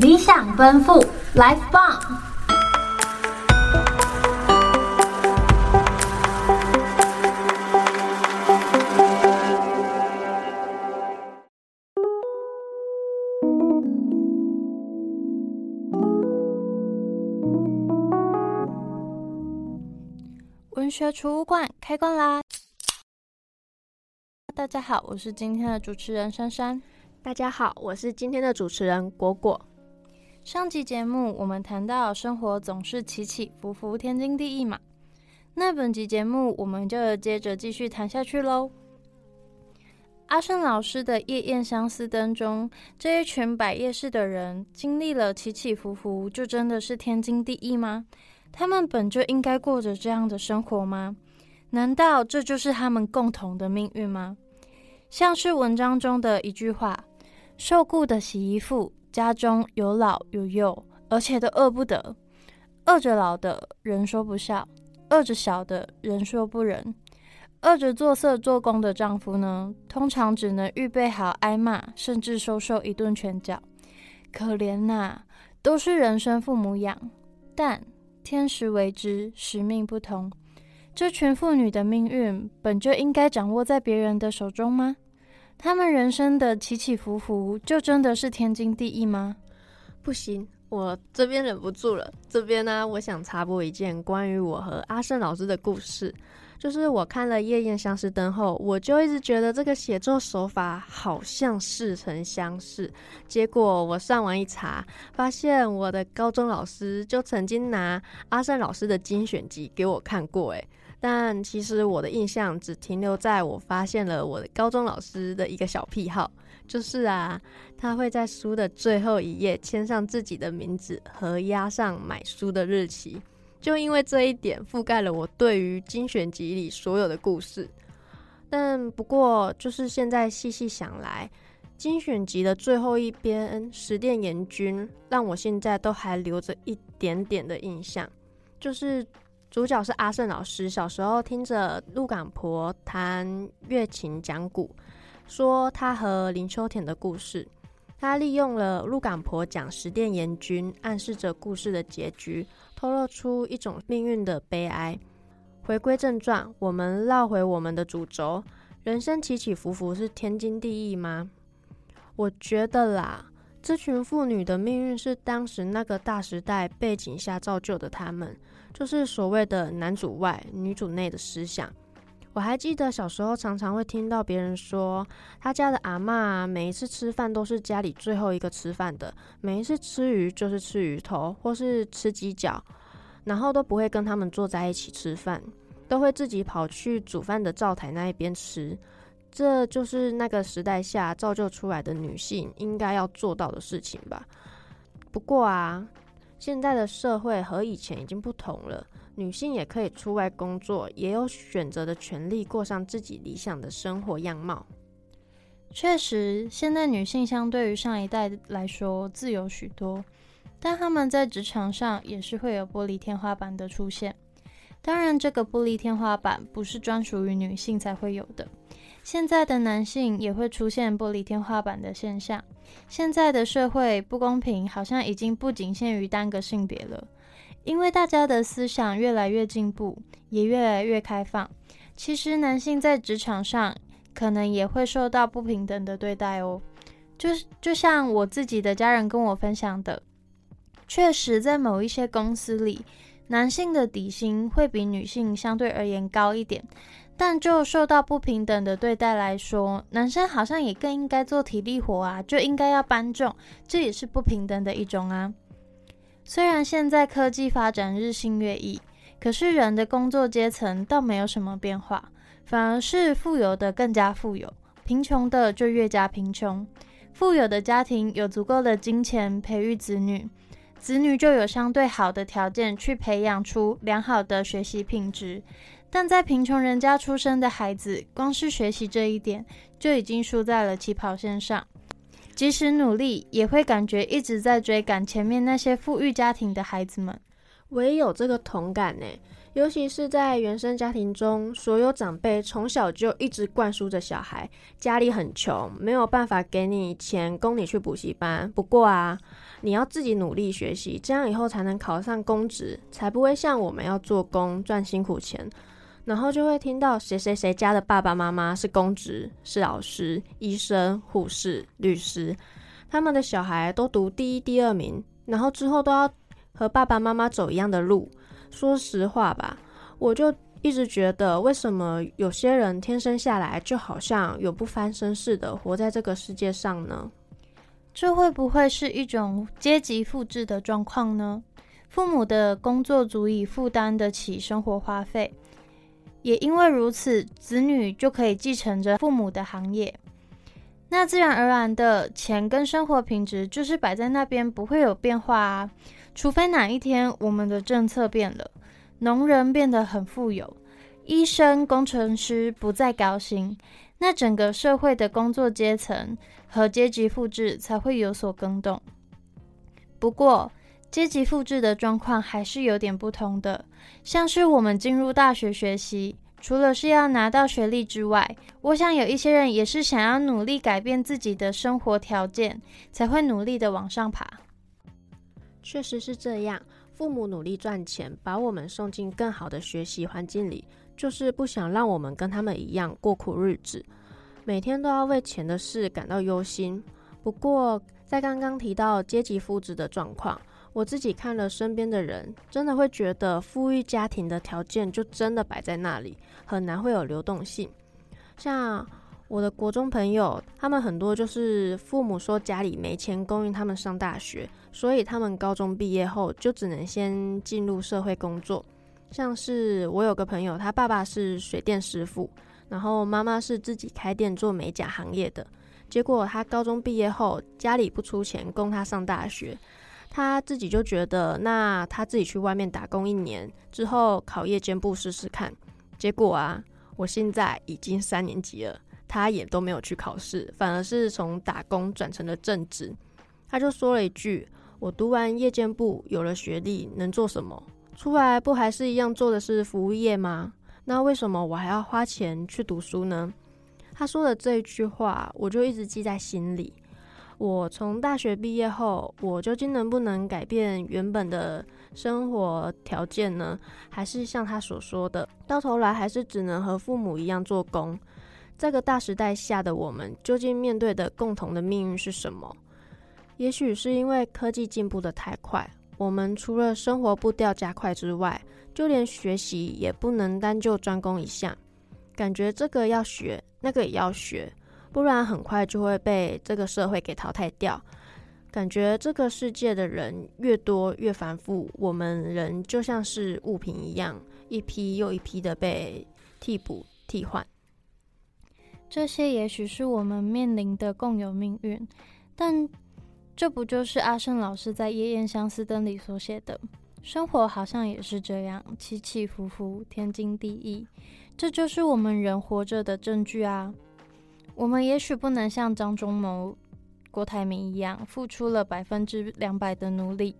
理想奔赴，Life 棒！文学储物馆开馆啦！大家好，我是今天的主持人珊珊。大家好，我是今天的主持人果果。上集节目我们谈到生活总是起起伏伏，天经地义嘛。那本集节目我们就接着继续谈下去喽。阿胜老师的《夜宴相思灯》中，这一群百叶市的人经历了起起伏伏，就真的是天经地义吗？他们本就应该过着这样的生活吗？难道这就是他们共同的命运吗？像是文章中的一句话：“受雇的洗衣妇，家中有老有幼，而且都饿不得。饿着老的人说不孝，饿着小的人说不仁。饿着做色做工的丈夫呢，通常只能预备好挨骂，甚至收受一顿拳脚。可怜呐、都是人生父母养，但……”天时为之，时命不同。这群妇女的命运本就应该掌握在别人的手中吗？他们人生的起起伏伏，就真的是天经地义吗？不行，我这边忍不住了。这边呢，我想插播一件关于我和阿胜老师的故事。就是我看了《夜宴相思灯》后，我就一直觉得这个写作手法好像似曾相识。结果我上网一查，发现我的高中老师就曾经拿阿胜老师的精选集给我看过。诶，但其实我的印象只停留在我发现了我的高中老师的一个小癖好，就是啊，他会在书的最后一页签上自己的名字和压上买书的日期。就因为这一点覆盖了我对于精选集里所有的故事，但不过就是现在细细想来，精选集的最后一篇《十殿阎君》让我现在都还留着一点点的印象，就是主角是阿胜老师，小时候听着鹿港婆弹月琴讲古，说他和林秋田的故事。他利用了鹿港婆讲十殿阎君，暗示着故事的结局，透露出一种命运的悲哀。回归正传，我们绕回我们的主轴：人生起起伏伏是天经地义吗？我觉得啦，这群妇女的命运是当时那个大时代背景下造就的，她们就是所谓的男主外女主内的思想。我还记得小时候常常会听到别人说，他家的阿嬷每一次吃饭都是家里最后一个吃饭的，每一次吃鱼就是吃鱼头或是吃鸡脚，然后都不会跟他们坐在一起吃饭，都会自己跑去煮饭的灶台那一边吃。这就是那个时代下造就出来的女性应该要做到的事情吧。不过啊，现在的社会和以前已经不同了。女性也可以出外工作，也有选择的权利，过上自己理想的生活样貌。确实，现在女性相对于上一代来说自由许多，但她们在职场上也是会有玻璃天花板的出现。当然，这个玻璃天花板不是专属于女性才会有的，现在的男性也会出现玻璃天花板的现象。现在的社会不公平，好像已经不仅限于单个性别了。因为大家的思想越来越进步，也越来越开放。其实男性在职场上可能也会受到不平等的对待哦。就是就像我自己的家人跟我分享的，确实在某一些公司里，男性的底薪会比女性相对而言高一点。但就受到不平等的对待来说，男生好像也更应该做体力活啊，就应该要搬重，这也是不平等的一种啊。虽然现在科技发展日新月异，可是人的工作阶层倒没有什么变化，反而是富有的更加富有，贫穷的就越加贫穷。富有的家庭有足够的金钱培育子女，子女就有相对好的条件去培养出良好的学习品质。但在贫穷人家出生的孩子，光是学习这一点就已经输在了起跑线上。即使努力，也会感觉一直在追赶前面那些富裕家庭的孩子们。我也有这个同感呢，尤其是在原生家庭中，所有长辈从小就一直灌输着小孩，家里很穷，没有办法给你钱供你去补习班。不过啊，你要自己努力学习，这样以后才能考上公职，才不会像我们要做工赚辛苦钱。然后就会听到谁谁谁家的爸爸妈妈是公职，是老师、医生、护士、律师，他们的小孩都读第一、第二名，然后之后都要和爸爸妈妈走一样的路。说实话吧，我就一直觉得，为什么有些人天生下来就好像永不翻身似的活在这个世界上呢？这会不会是一种阶级复制的状况呢？父母的工作足以负担得起生活花费，也因为如此，子女就可以继承着父母的行业，那自然而然的钱跟生活品质就是摆在那边，不会有变化啊。除非哪一天我们的政策变了，农人变得很富有，医生、工程师不再高薪，那整个社会的工作阶层和阶级复制才会有所更动。不过，阶级复制的状况还是有点不同的，像是我们进入大学学习，除了是要拿到学历之外，我想有一些人也是想要努力改变自己的生活条件，才会努力的往上爬。确实是这样，父母努力赚钱，把我们送进更好的学习环境里，就是不想让我们跟他们一样过苦日子，每天都要为钱的事感到忧心。不过，在刚刚提到阶级复制的状况，我自己看了身边的人，真的会觉得富裕家庭的条件就真的摆在那里，很难会有流动性。像我的国中朋友，他们很多就是父母说家里没钱供应他们上大学，所以他们高中毕业后就只能先进入社会工作。像是我有个朋友，他爸爸是水电师傅，然后妈妈是自己开店做美甲行业的。结果他高中毕业后，家里不出钱供他上大学，他自己就觉得，那他自己去外面打工一年之后考夜间部试试看。结果啊，我现在已经三年级了。他也都没有去考试，反而是从打工转成了正职。他就说了一句：“我读完夜间部，有了学历，能做什么？出来不还是一样做的是服务业吗？那为什么我还要花钱去读书呢？”他说的这一句话，我就一直记在心里。我从大学毕业后，我究竟能不能改变原本的生活条件呢？还是像他所说的，到头来还是只能和父母一样做工？这个大时代下的我们，究竟面对的共同的命运是什么？也许是因为科技进步得太快，我们除了生活步调加快之外，就连学习也不能单就专攻一项，感觉这个要学，那个也要学，不然很快就会被这个社会给淘汰掉。感觉这个世界的人越多越繁复，我们人就像是物品一样，一批又一批的被替补替换。这些也许是我们面临的共有命运，但这不就是阿胜老师在《夜宴相思灯》里所写的？生活好像也是这样，起起伏伏，天经地义。这就是我们人活着的证据啊！我们也许不能像张忠谋、郭台铭一样，付出了百分之两百的努力，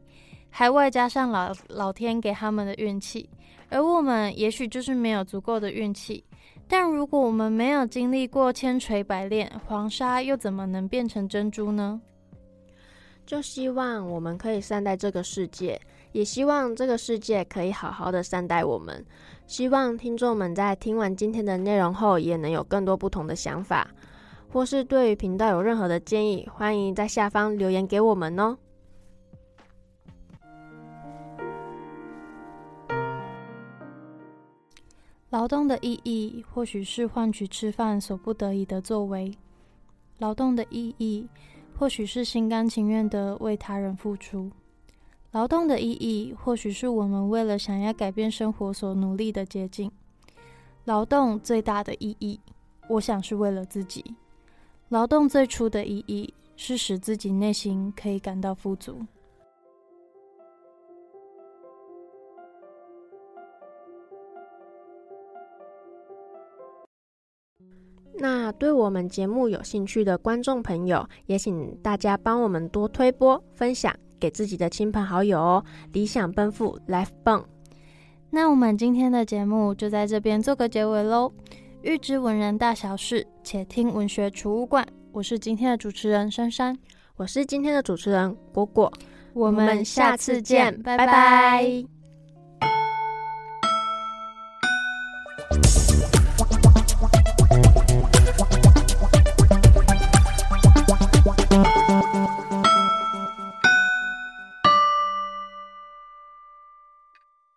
还外加上老老天给他们的运气，而我们也许就是没有足够的运气。但如果我们没有经历过千锤百炼，黄沙又怎么能变成珍珠呢？就希望我们可以善待这个世界，也希望这个世界可以好好的善待我们。希望听众们在听完今天的内容后，也能有更多不同的想法，或是对于频道有任何的建议，欢迎在下方留言给我们哦。劳动的意义，或许是换取吃饭所不得已的作为；劳动的意义，或许是心甘情愿的为他人付出；劳动的意义，或许是我们为了想要改变生活所努力的捷径。劳动最大的意义，我想是为了自己；劳动最初的意义，是使自己内心可以感到富足。那对我们节目有兴趣的观众朋友，也请大家帮我们多推播分享给自己的亲朋好友哦。理想奔赴，Life 棒！那我们今天的节目就在这边做个结尾喽。欲知文人大小事，且听文学储物罐。我是今天的主持人珊珊，我是今天的主持人果果。我们下次见，拜拜。拜拜。